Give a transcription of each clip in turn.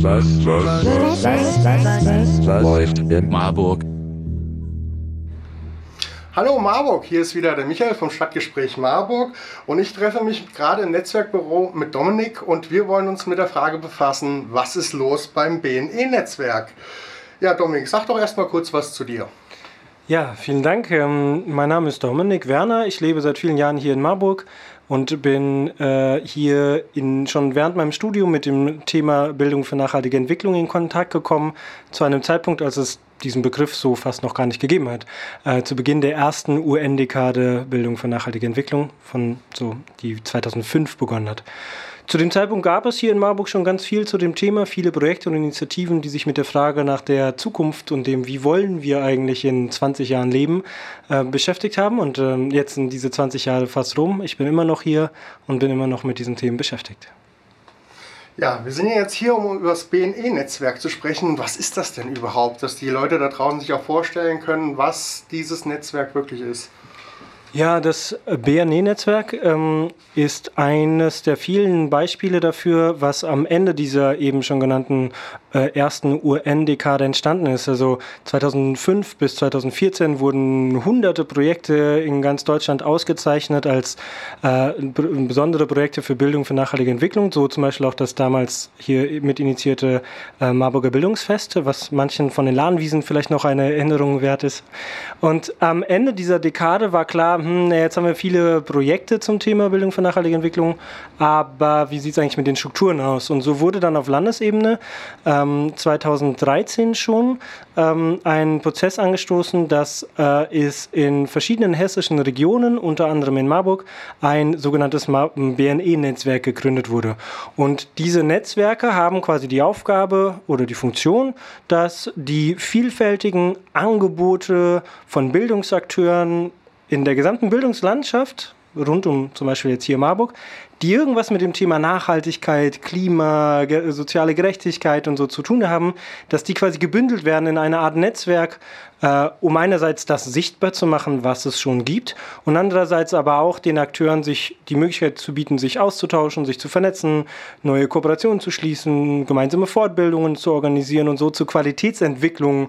Was, was, was, was, was, was läuft in Marburg? Hallo Marburg, hier ist wieder der Michael vom Stadtgespräch Marburg und ich treffe mich gerade im Netzwerkbüro mit Dominik und wir wollen uns mit der Frage befassen, was ist los beim BNE-Netzwerk? Ja, Dominik, sag doch erstmal kurz was zu dir. Ja, vielen Dank. Ähm, mein Name ist Dominik Werner. Ich lebe seit vielen Jahren hier in Marburg und bin äh, hier in, schon während meinem Studium mit dem Thema Bildung für nachhaltige Entwicklung in Kontakt gekommen, zu einem Zeitpunkt, als es diesen Begriff so fast noch gar nicht gegeben hat. Äh, zu Beginn der ersten UN-Dekade Bildung für nachhaltige Entwicklung, von so die 2005 begonnen hat. Zu dem Zeitpunkt gab es hier in Marburg schon ganz viel zu dem Thema, viele Projekte und Initiativen, die sich mit der Frage nach der Zukunft und dem, wie wollen wir eigentlich in 20 Jahren leben, äh, beschäftigt haben. Und äh, jetzt sind diese 20 Jahre fast rum. Ich bin immer noch hier und bin immer noch mit diesen Themen beschäftigt. Ja, wir sind ja jetzt hier, um über das BNE-Netzwerk zu sprechen. Was ist das denn überhaupt, dass die Leute da draußen sich auch vorstellen können, was dieses Netzwerk wirklich ist? Ja, das BNE-Netzwerk ähm, ist eines der vielen Beispiele dafür, was am Ende dieser eben schon genannten äh, ersten UN-Dekade entstanden ist. Also 2005 bis 2014 wurden hunderte Projekte in ganz Deutschland ausgezeichnet als äh, besondere Projekte für Bildung für nachhaltige Entwicklung. So zum Beispiel auch das damals hier mit initiierte äh, Marburger Bildungsfest, was manchen von den Lahnwiesen vielleicht noch eine Erinnerung wert ist. Und am Ende dieser Dekade war klar, hm, jetzt haben wir viele Projekte zum Thema Bildung für nachhaltige Entwicklung, aber wie sieht es eigentlich mit den Strukturen aus? Und so wurde dann auf Landesebene ähm, 2013 schon ähm, ein Prozess angestoßen, dass äh, ist in verschiedenen hessischen Regionen, unter anderem in Marburg, ein sogenanntes BNE-Netzwerk gegründet wurde. Und diese Netzwerke haben quasi die Aufgabe oder die Funktion, dass die vielfältigen Angebote von Bildungsakteuren in der gesamten Bildungslandschaft, rund um zum Beispiel jetzt hier Marburg, die irgendwas mit dem Thema Nachhaltigkeit, Klima, ge soziale Gerechtigkeit und so zu tun haben, dass die quasi gebündelt werden in eine Art Netzwerk, äh, um einerseits das sichtbar zu machen, was es schon gibt, und andererseits aber auch den Akteuren sich die Möglichkeit zu bieten, sich auszutauschen, sich zu vernetzen, neue Kooperationen zu schließen, gemeinsame Fortbildungen zu organisieren und so zur Qualitätsentwicklung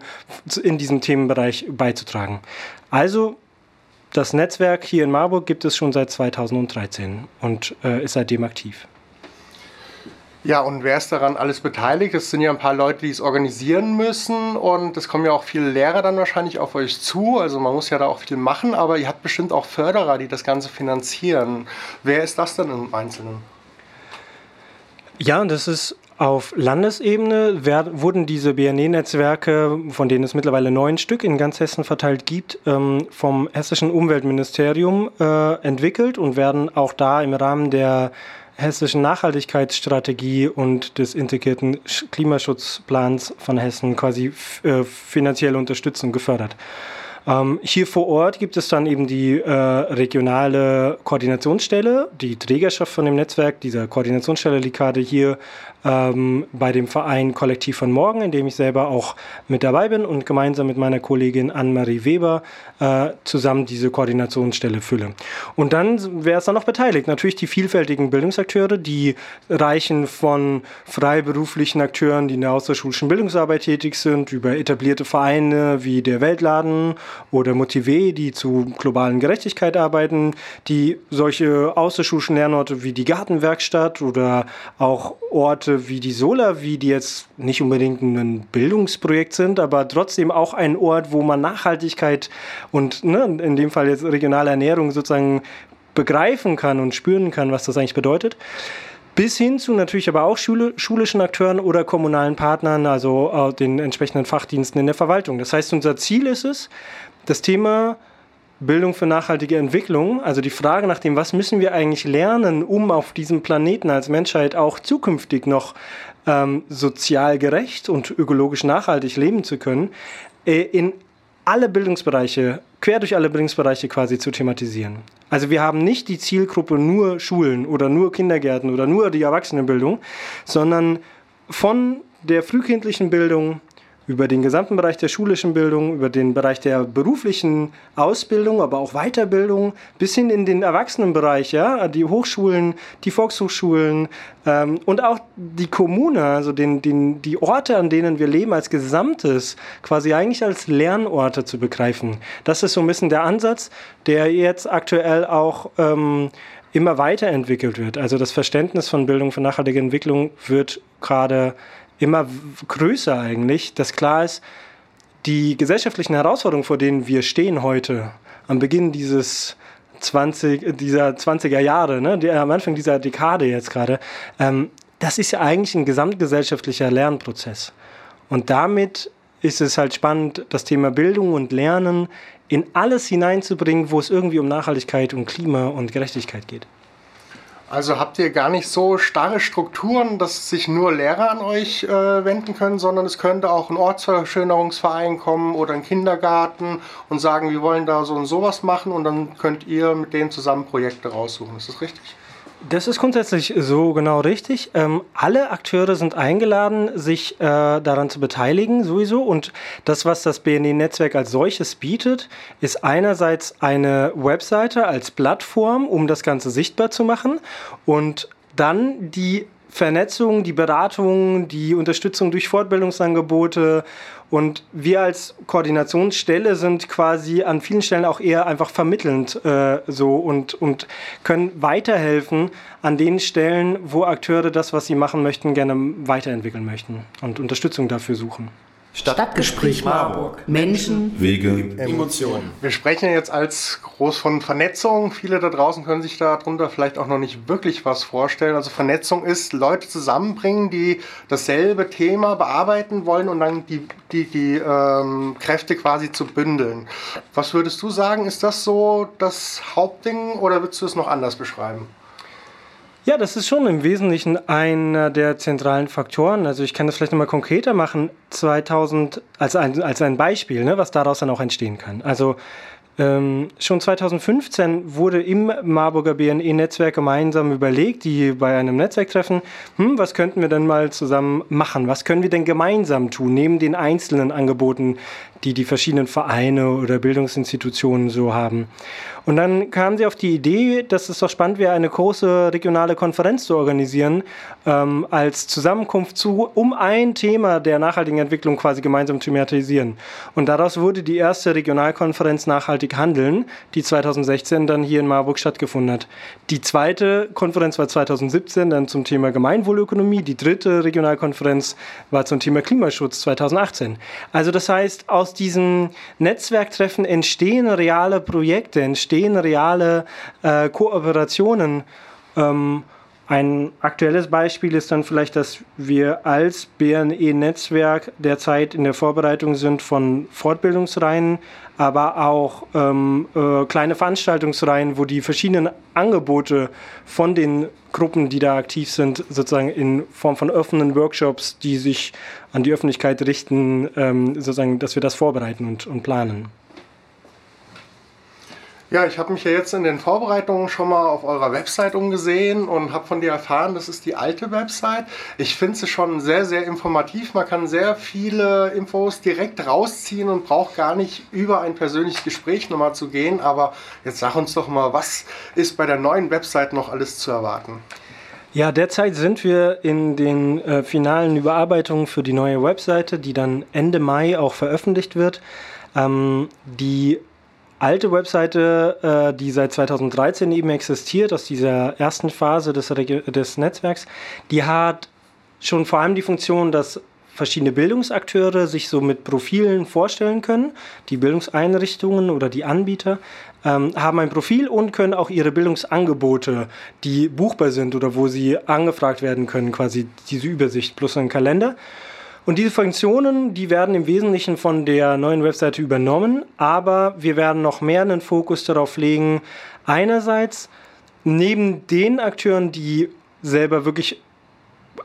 in diesem Themenbereich beizutragen. Also das Netzwerk hier in Marburg gibt es schon seit 2013 und äh, ist seitdem aktiv. Ja, und wer ist daran alles beteiligt? Es sind ja ein paar Leute, die es organisieren müssen und es kommen ja auch viele Lehrer dann wahrscheinlich auf euch zu. Also man muss ja da auch viel machen, aber ihr habt bestimmt auch Förderer, die das Ganze finanzieren. Wer ist das denn im Einzelnen? Ja, das ist auf Landesebene werden, wurden diese BNE-Netzwerke, von denen es mittlerweile neun Stück in ganz Hessen verteilt gibt, ähm, vom hessischen Umweltministerium äh, entwickelt und werden auch da im Rahmen der hessischen Nachhaltigkeitsstrategie und des integrierten Klimaschutzplans von Hessen quasi äh, finanzielle Unterstützung gefördert. Ähm, hier vor Ort gibt es dann eben die äh, regionale Koordinationsstelle, die Trägerschaft von dem Netzwerk dieser Koordinationsstelle liegt gerade hier ähm, bei dem Verein Kollektiv von Morgen, in dem ich selber auch mit dabei bin und gemeinsam mit meiner Kollegin Anne-Marie Weber äh, zusammen diese Koordinationsstelle fülle. Und dann wäre es dann noch beteiligt. Natürlich die vielfältigen Bildungsakteure, die reichen von freiberuflichen Akteuren, die in der außerschulischen Bildungsarbeit tätig sind, über etablierte Vereine wie der Weltladen oder Motive, die zu globalen Gerechtigkeit arbeiten, die solche außerschulischen Lernorte wie die Gartenwerkstatt oder auch Orte wie die Sola, wie die jetzt nicht unbedingt ein Bildungsprojekt sind, aber trotzdem auch ein Ort, wo man Nachhaltigkeit und ne, in dem Fall jetzt regionale Ernährung sozusagen begreifen kann und spüren kann, was das eigentlich bedeutet bis hin zu natürlich aber auch Schule, schulischen Akteuren oder kommunalen Partnern, also äh, den entsprechenden Fachdiensten in der Verwaltung. Das heißt, unser Ziel ist es, das Thema Bildung für nachhaltige Entwicklung, also die Frage nach dem, was müssen wir eigentlich lernen, um auf diesem Planeten als Menschheit auch zukünftig noch ähm, sozial gerecht und ökologisch nachhaltig leben zu können, äh, in alle Bildungsbereiche, quer durch alle Bildungsbereiche quasi zu thematisieren. Also wir haben nicht die Zielgruppe nur Schulen oder nur Kindergärten oder nur die Erwachsenenbildung, sondern von der frühkindlichen Bildung über den gesamten Bereich der schulischen Bildung, über den Bereich der beruflichen Ausbildung, aber auch Weiterbildung, bis hin in den Erwachsenenbereich, ja, die Hochschulen, die Volkshochschulen ähm, und auch die Kommune, also den, den, die Orte, an denen wir leben als Gesamtes, quasi eigentlich als Lernorte zu begreifen. Das ist so ein bisschen der Ansatz, der jetzt aktuell auch ähm, immer weiterentwickelt wird. Also das Verständnis von Bildung für nachhaltige Entwicklung wird gerade immer größer eigentlich, dass klar ist, die gesellschaftlichen Herausforderungen, vor denen wir stehen heute, am Beginn dieses 20, dieser 20er Jahre, ne, die, am Anfang dieser Dekade jetzt gerade, ähm, das ist ja eigentlich ein gesamtgesellschaftlicher Lernprozess. Und damit ist es halt spannend, das Thema Bildung und Lernen in alles hineinzubringen, wo es irgendwie um Nachhaltigkeit und Klima und Gerechtigkeit geht. Also habt ihr gar nicht so starre Strukturen, dass sich nur Lehrer an euch äh, wenden können, sondern es könnte auch ein Ortsverschönerungsverein kommen oder ein Kindergarten und sagen, wir wollen da so und sowas machen und dann könnt ihr mit denen zusammen Projekte raussuchen. Ist das richtig? Das ist grundsätzlich so genau richtig. Ähm, alle Akteure sind eingeladen, sich äh, daran zu beteiligen, sowieso. Und das, was das BNE-Netzwerk als solches bietet, ist einerseits eine Webseite als Plattform, um das Ganze sichtbar zu machen. Und dann die Vernetzung, die Beratung, die Unterstützung durch Fortbildungsangebote und wir als Koordinationsstelle sind quasi an vielen Stellen auch eher einfach vermittelnd äh, so und, und können weiterhelfen an den Stellen, wo Akteure das, was sie machen möchten, gerne weiterentwickeln möchten und Unterstützung dafür suchen. Stadtgespräch Marburg. Menschen, Wege, Emotionen. Wir sprechen jetzt als groß von Vernetzung. Viele da draußen können sich darunter vielleicht auch noch nicht wirklich was vorstellen. Also Vernetzung ist Leute zusammenbringen, die dasselbe Thema bearbeiten wollen und dann die, die, die ähm, Kräfte quasi zu bündeln. Was würdest du sagen? Ist das so das Hauptding oder würdest du es noch anders beschreiben? Ja, das ist schon im Wesentlichen einer der zentralen Faktoren. Also ich kann das vielleicht nochmal konkreter machen, 2000 als ein, als ein Beispiel, ne, was daraus dann auch entstehen kann. Also ähm, schon 2015 wurde im Marburger BNE-Netzwerk gemeinsam überlegt, die bei einem Netzwerktreffen, hm, was könnten wir denn mal zusammen machen? Was können wir denn gemeinsam tun, neben den einzelnen Angeboten, die die verschiedenen Vereine oder Bildungsinstitutionen so haben? Und dann kamen sie auf die Idee, dass es doch spannend wäre, eine große regionale Konferenz zu organisieren, ähm, als Zusammenkunft zu, um ein Thema der nachhaltigen Entwicklung quasi gemeinsam zu thematisieren. Und daraus wurde die erste Regionalkonferenz Nachhaltig Handeln, die 2016 dann hier in Marburg stattgefunden hat. Die zweite Konferenz war 2017 dann zum Thema Gemeinwohlökonomie. Die dritte Regionalkonferenz war zum Thema Klimaschutz 2018. Also das heißt, aus diesen Netzwerktreffen entstehen reale Projekte, entstehen entstehen reale äh, Kooperationen. Ähm, ein aktuelles Beispiel ist dann vielleicht, dass wir als BNE-Netzwerk derzeit in der Vorbereitung sind von Fortbildungsreihen, aber auch ähm, äh, kleine Veranstaltungsreihen, wo die verschiedenen Angebote von den Gruppen, die da aktiv sind, sozusagen in Form von offenen Workshops, die sich an die Öffentlichkeit richten, ähm, sozusagen, dass wir das vorbereiten und, und planen. Ja, ich habe mich ja jetzt in den Vorbereitungen schon mal auf eurer Website umgesehen und habe von dir erfahren, das ist die alte Website. Ich finde sie schon sehr, sehr informativ. Man kann sehr viele Infos direkt rausziehen und braucht gar nicht über ein persönliches Gespräch nochmal zu gehen. Aber jetzt sag uns doch mal, was ist bei der neuen Website noch alles zu erwarten? Ja, derzeit sind wir in den äh, finalen Überarbeitungen für die neue Webseite, die dann Ende Mai auch veröffentlicht wird. Ähm, die alte Webseite, äh, die seit 2013 eben existiert, aus dieser ersten Phase des, des Netzwerks, die hat schon vor allem die Funktion, dass verschiedene Bildungsakteure sich so mit Profilen vorstellen können. Die Bildungseinrichtungen oder die Anbieter ähm, haben ein Profil und können auch ihre Bildungsangebote, die buchbar sind oder wo sie angefragt werden können, quasi diese Übersicht plus ein Kalender. Und diese Funktionen, die werden im Wesentlichen von der neuen Webseite übernommen, aber wir werden noch mehr einen Fokus darauf legen, einerseits neben den Akteuren, die selber wirklich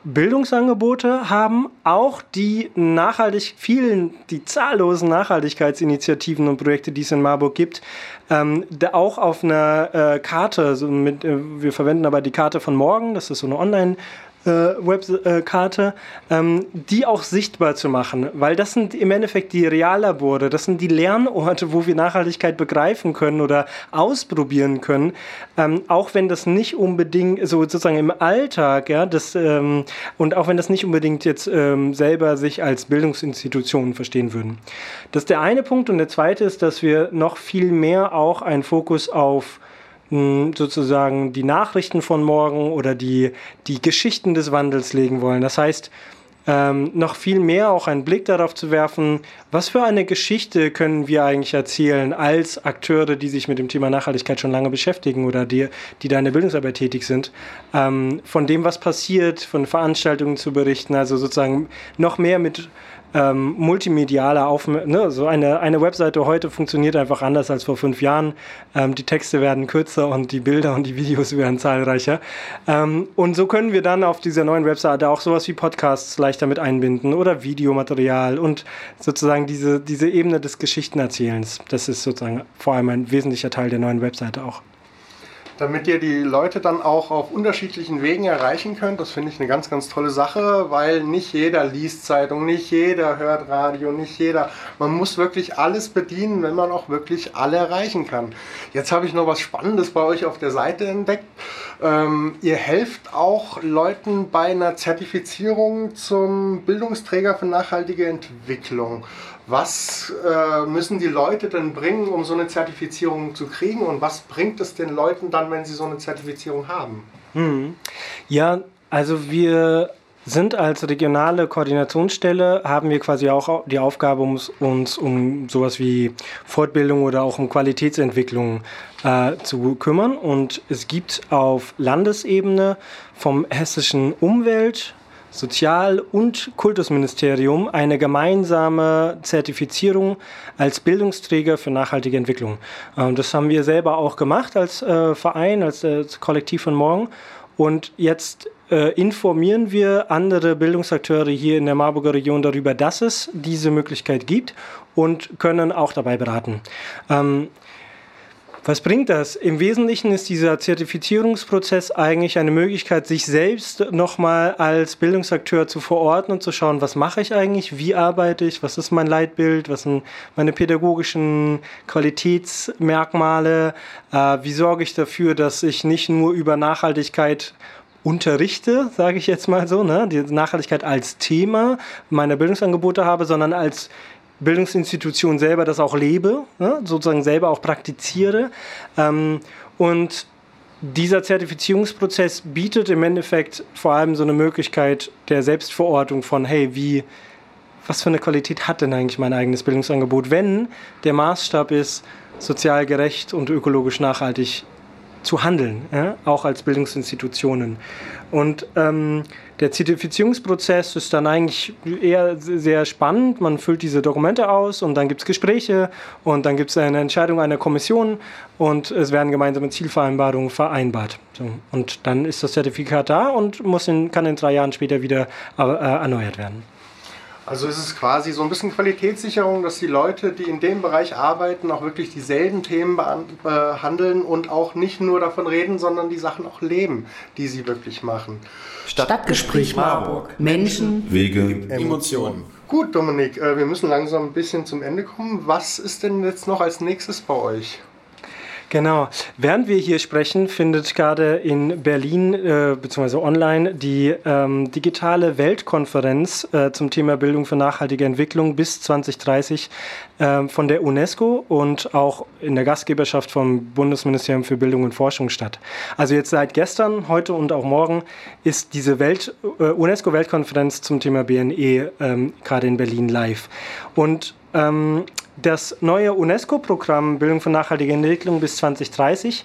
Bildungsangebote haben, auch die nachhaltig vielen, die zahllosen Nachhaltigkeitsinitiativen und Projekte, die es in Marburg gibt, ähm, auch auf einer äh, Karte, so mit, äh, wir verwenden aber die Karte von morgen, das ist so eine Online- äh, Webkarte, ähm, die auch sichtbar zu machen, weil das sind im Endeffekt die Reallabore, das sind die Lernorte, wo wir Nachhaltigkeit begreifen können oder ausprobieren können, ähm, auch wenn das nicht unbedingt so sozusagen im Alltag, ja, das, ähm, und auch wenn das nicht unbedingt jetzt ähm, selber sich als Bildungsinstitutionen verstehen würden. Das ist der eine Punkt. Und der zweite ist, dass wir noch viel mehr auch einen Fokus auf sozusagen die Nachrichten von morgen oder die, die Geschichten des Wandels legen wollen. Das heißt, ähm, noch viel mehr auch einen Blick darauf zu werfen, was für eine Geschichte können wir eigentlich erzählen als Akteure, die sich mit dem Thema Nachhaltigkeit schon lange beschäftigen oder die, die da in der Bildungsarbeit tätig sind, ähm, von dem, was passiert, von Veranstaltungen zu berichten, also sozusagen noch mehr mit ähm, multimediale Aufmerksamkeit. Ne, so eine, eine Webseite heute funktioniert einfach anders als vor fünf Jahren. Ähm, die Texte werden kürzer und die Bilder und die Videos werden zahlreicher. Ähm, und so können wir dann auf dieser neuen Webseite auch sowas wie Podcasts leichter mit einbinden oder Videomaterial und sozusagen diese, diese Ebene des Geschichtenerzählens. Das ist sozusagen vor allem ein wesentlicher Teil der neuen Webseite auch damit ihr die Leute dann auch auf unterschiedlichen Wegen erreichen könnt. Das finde ich eine ganz, ganz tolle Sache, weil nicht jeder liest Zeitung, nicht jeder hört Radio, nicht jeder. Man muss wirklich alles bedienen, wenn man auch wirklich alle erreichen kann. Jetzt habe ich noch was Spannendes bei euch auf der Seite entdeckt. Ähm, ihr helft auch Leuten bei einer Zertifizierung zum Bildungsträger für nachhaltige Entwicklung. Was äh, müssen die Leute denn bringen, um so eine Zertifizierung zu kriegen? Und was bringt es den Leuten dann, wenn sie so eine Zertifizierung haben? Hm. Ja, also wir sind als regionale Koordinationsstelle, haben wir quasi auch die Aufgabe, uns, uns um sowas wie Fortbildung oder auch um Qualitätsentwicklung äh, zu kümmern. Und es gibt auf Landesebene vom hessischen Umwelt, Sozial- und Kultusministerium eine gemeinsame Zertifizierung als Bildungsträger für nachhaltige Entwicklung. Ähm, das haben wir selber auch gemacht als äh, Verein, als, äh, Kollektiv von morgen. Und jetzt äh, informieren wir andere Bildungsakteure hier in der Marburger Region darüber, dass es diese Möglichkeit gibt und können auch dabei beraten. Was bringt das? Im Wesentlichen ist dieser Zertifizierungsprozess eigentlich eine Möglichkeit, sich selbst nochmal als Bildungsakteur zu verorten und zu schauen, was mache ich eigentlich, wie arbeite ich, was ist mein Leitbild, was sind meine pädagogischen Qualitätsmerkmale, äh, wie sorge ich dafür, dass ich nicht nur über Nachhaltigkeit unterrichte, sage ich jetzt mal so, ne, die Nachhaltigkeit als Thema meiner Bildungsangebote habe, sondern als Bildungsinstitution selber das auch lebe, ne, sozusagen selber auch praktiziere. Ähm, und dieser Zertifizierungsprozess bietet im Endeffekt vor allem so eine Möglichkeit der Selbstverortung von, hey, wie, was für eine Qualität hat denn eigentlich mein eigenes Bildungsangebot, wenn der Maßstab ist, sozial gerecht und ökologisch nachhaltig zu handeln, ja, auch als Bildungsinstitutionen. Und ähm, der Zertifizierungsprozess ist dann eigentlich eher sehr spannend. Man füllt diese Dokumente aus und dann gibt es Gespräche und dann gibt es eine Entscheidung einer Kommission und es werden gemeinsame Zielvereinbarungen vereinbart. So. Und dann ist das Zertifikat da und muss in, kann in drei Jahren später wieder äh, erneuert werden. Also ist es quasi so ein bisschen Qualitätssicherung, dass die Leute, die in dem Bereich arbeiten, auch wirklich dieselben Themen behandeln und auch nicht nur davon reden, sondern die Sachen auch leben, die sie wirklich machen. Stadtgespräch Marburg. Menschen, Wege, Emotionen. Gut, Dominik, äh, wir müssen langsam ein bisschen zum Ende kommen. Was ist denn jetzt noch als nächstes bei euch? Genau. Während wir hier sprechen, findet gerade in Berlin äh, bzw. online die ähm, digitale Weltkonferenz äh, zum Thema Bildung für nachhaltige Entwicklung bis 2030 äh, von der UNESCO und auch in der Gastgeberschaft vom Bundesministerium für Bildung und Forschung statt. Also jetzt seit gestern, heute und auch morgen ist diese Welt, äh, UNESCO-Weltkonferenz zum Thema BNE ähm, gerade in Berlin live. Und ähm, das neue UNESCO-Programm Bildung für nachhaltige Entwicklung bis 2030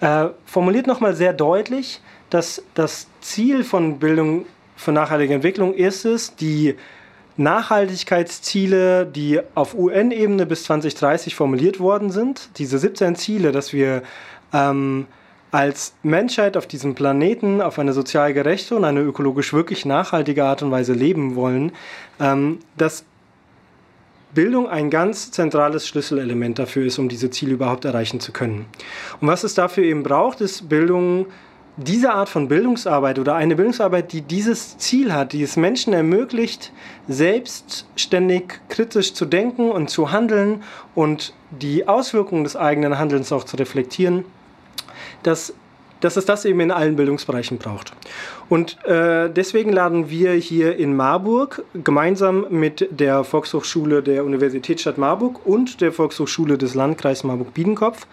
äh, formuliert nochmal sehr deutlich, dass das Ziel von Bildung für nachhaltige Entwicklung ist es, die Nachhaltigkeitsziele, die auf UN-Ebene bis 2030 formuliert worden sind, diese 17 Ziele, dass wir ähm, als Menschheit auf diesem Planeten auf eine sozial gerechte und eine ökologisch wirklich nachhaltige Art und Weise leben wollen, ähm, dass Bildung ein ganz zentrales Schlüsselelement dafür ist, um diese Ziele überhaupt erreichen zu können. Und was es dafür eben braucht, ist Bildung diese Art von Bildungsarbeit oder eine Bildungsarbeit, die dieses Ziel hat, die es Menschen ermöglicht, selbstständig kritisch zu denken und zu handeln und die Auswirkungen des eigenen Handelns auch zu reflektieren, dass, dass es das eben in allen Bildungsbereichen braucht. Und äh, deswegen laden wir hier in Marburg gemeinsam mit der Volkshochschule der Universitätsstadt Marburg und der Volkshochschule des Landkreises Marburg-Biedenkopf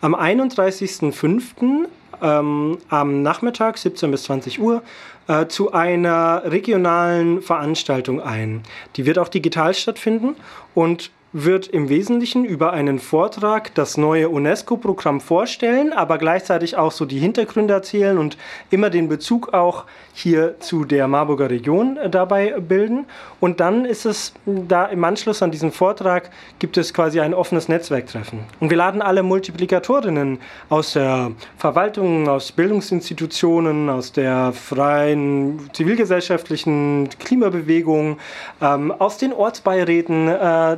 am 31.05 ähm, am Nachmittag, 17 bis 20 Uhr, äh, zu einer regionalen Veranstaltung ein. Die wird auch digital stattfinden und wird im Wesentlichen über einen Vortrag das neue UNESCO-Programm vorstellen, aber gleichzeitig auch so die Hintergründe erzählen und immer den Bezug auch hier zu der Marburger Region äh, dabei bilden. Und dann ist es da im Anschluss an diesen Vortrag gibt es quasi ein offenes Netzwerktreffen. Und wir laden alle Multiplikatorinnen aus der Verwaltung, aus Bildungsinstitutionen, aus der freien zivilgesellschaftlichen Klimabewegung, ähm, aus den Ortsbeiräten, äh,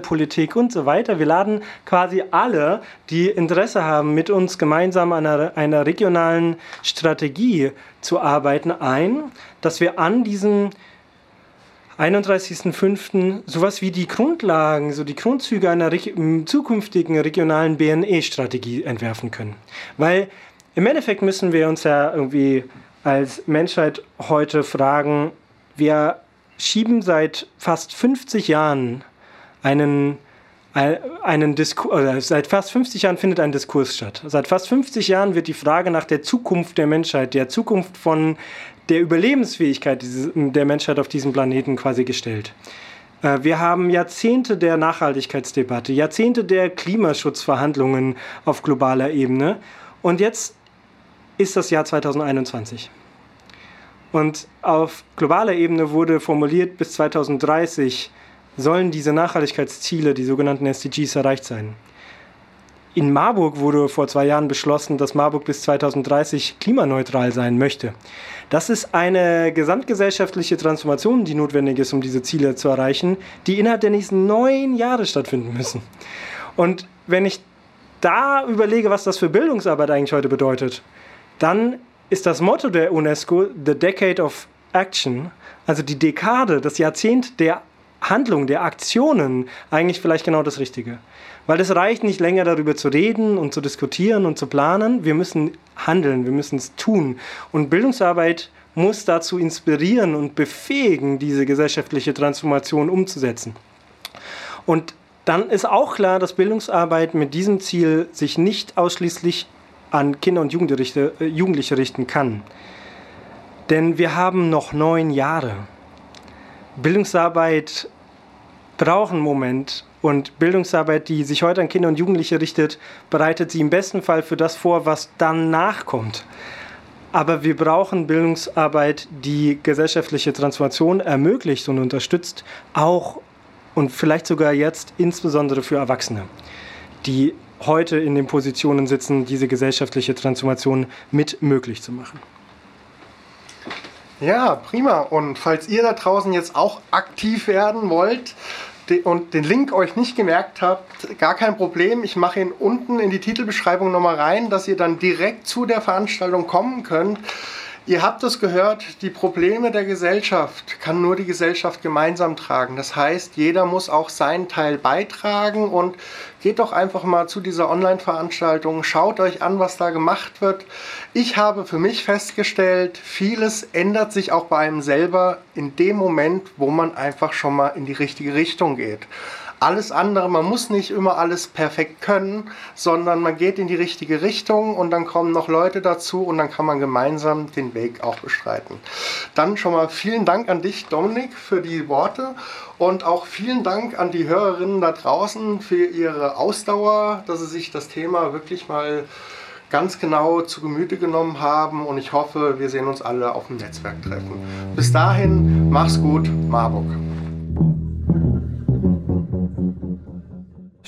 Lokalpolitik und so weiter. Wir laden quasi alle, die Interesse haben, mit uns gemeinsam an einer, einer regionalen Strategie zu arbeiten, ein, dass wir an diesem 31.05. sowas wie die Grundlagen, so die Grundzüge einer zukünftigen regionalen BNE-Strategie entwerfen können. Weil im Endeffekt müssen wir uns ja irgendwie als Menschheit heute fragen, wir schieben seit fast 50 Jahren einen einen Diskurs, seit fast 50 Jahren findet ein Diskurs statt. Seit fast 50 Jahren wird die Frage nach der Zukunft der Menschheit, der Zukunft von der Überlebensfähigkeit der Menschheit auf diesem Planeten quasi gestellt. Äh, wir haben Jahrzehnte der Nachhaltigkeitsdebatte, Jahrzehnte der Klimaschutzverhandlungen auf globaler Ebene und jetzt ist das Jahr 2021. Und auf globaler Ebene wurde formuliert bis 2030 sollen diese Nachhaltigkeitsziele, die sogenannten SDGs, erreicht sein. In Marburg wurde vor zwei Jahren beschlossen, dass Marburg bis 2030 klimaneutral sein möchte. Das ist eine gesamtgesellschaftliche Transformation, die notwendig ist, um diese Ziele zu erreichen, die innerhalb der nächsten neun Jahre stattfinden müssen. Und wenn ich da überlege, was das für Bildungsarbeit eigentlich heute bedeutet, dann ist das Motto der UNESCO The Decade of Action, also die Dekade, das Jahrzehnt der Handlung, der Aktionen eigentlich vielleicht genau das Richtige. Weil es reicht nicht länger darüber zu reden und zu diskutieren und zu planen. Wir müssen handeln, wir müssen es tun. Und Bildungsarbeit muss dazu inspirieren und befähigen, diese gesellschaftliche Transformation umzusetzen. Und dann ist auch klar, dass Bildungsarbeit mit diesem Ziel sich nicht ausschließlich an Kinder und äh, Jugendliche richten kann. Denn wir haben noch neun Jahre. Bildungsarbeit braucht einen Moment und Bildungsarbeit, die sich heute an Kinder und Jugendliche richtet, bereitet sie im besten Fall für das vor, was dann nachkommt. Aber wir brauchen Bildungsarbeit, die gesellschaftliche Transformation ermöglicht und unterstützt, auch und vielleicht sogar jetzt insbesondere für Erwachsene, die heute in den Positionen sitzen, diese gesellschaftliche Transformation mit möglich zu machen. Ja, prima. Und falls ihr da draußen jetzt auch aktiv werden wollt und den Link euch nicht gemerkt habt, gar kein Problem. Ich mache ihn unten in die Titelbeschreibung nochmal rein, dass ihr dann direkt zu der Veranstaltung kommen könnt. Ihr habt es gehört, die Probleme der Gesellschaft kann nur die Gesellschaft gemeinsam tragen. Das heißt, jeder muss auch seinen Teil beitragen und geht doch einfach mal zu dieser Online-Veranstaltung, schaut euch an, was da gemacht wird. Ich habe für mich festgestellt, vieles ändert sich auch bei einem selber in dem Moment, wo man einfach schon mal in die richtige Richtung geht alles andere, man muss nicht immer alles perfekt können, sondern man geht in die richtige Richtung und dann kommen noch Leute dazu und dann kann man gemeinsam den Weg auch bestreiten. Dann schon mal vielen Dank an dich, Dominik, für die Worte und auch vielen Dank an die Hörerinnen da draußen für ihre Ausdauer, dass sie sich das Thema wirklich mal ganz genau zu Gemüte genommen haben und ich hoffe, wir sehen uns alle auf dem Netzwerktreffen. Bis dahin, mach's gut, Marburg.